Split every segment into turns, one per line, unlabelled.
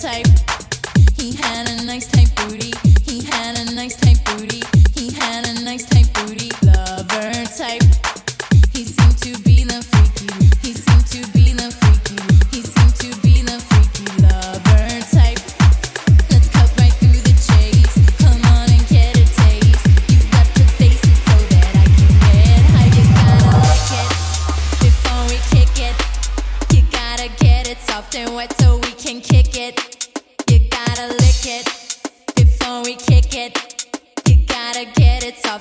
type. He had a nice tight booty.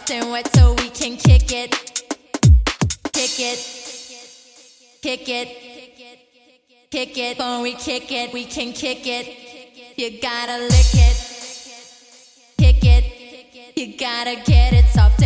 wet so we can kick it. Kick it. Kick it. Kick it. When we kick it, we can kick it. You gotta lick it. Kick it. You gotta get it soft.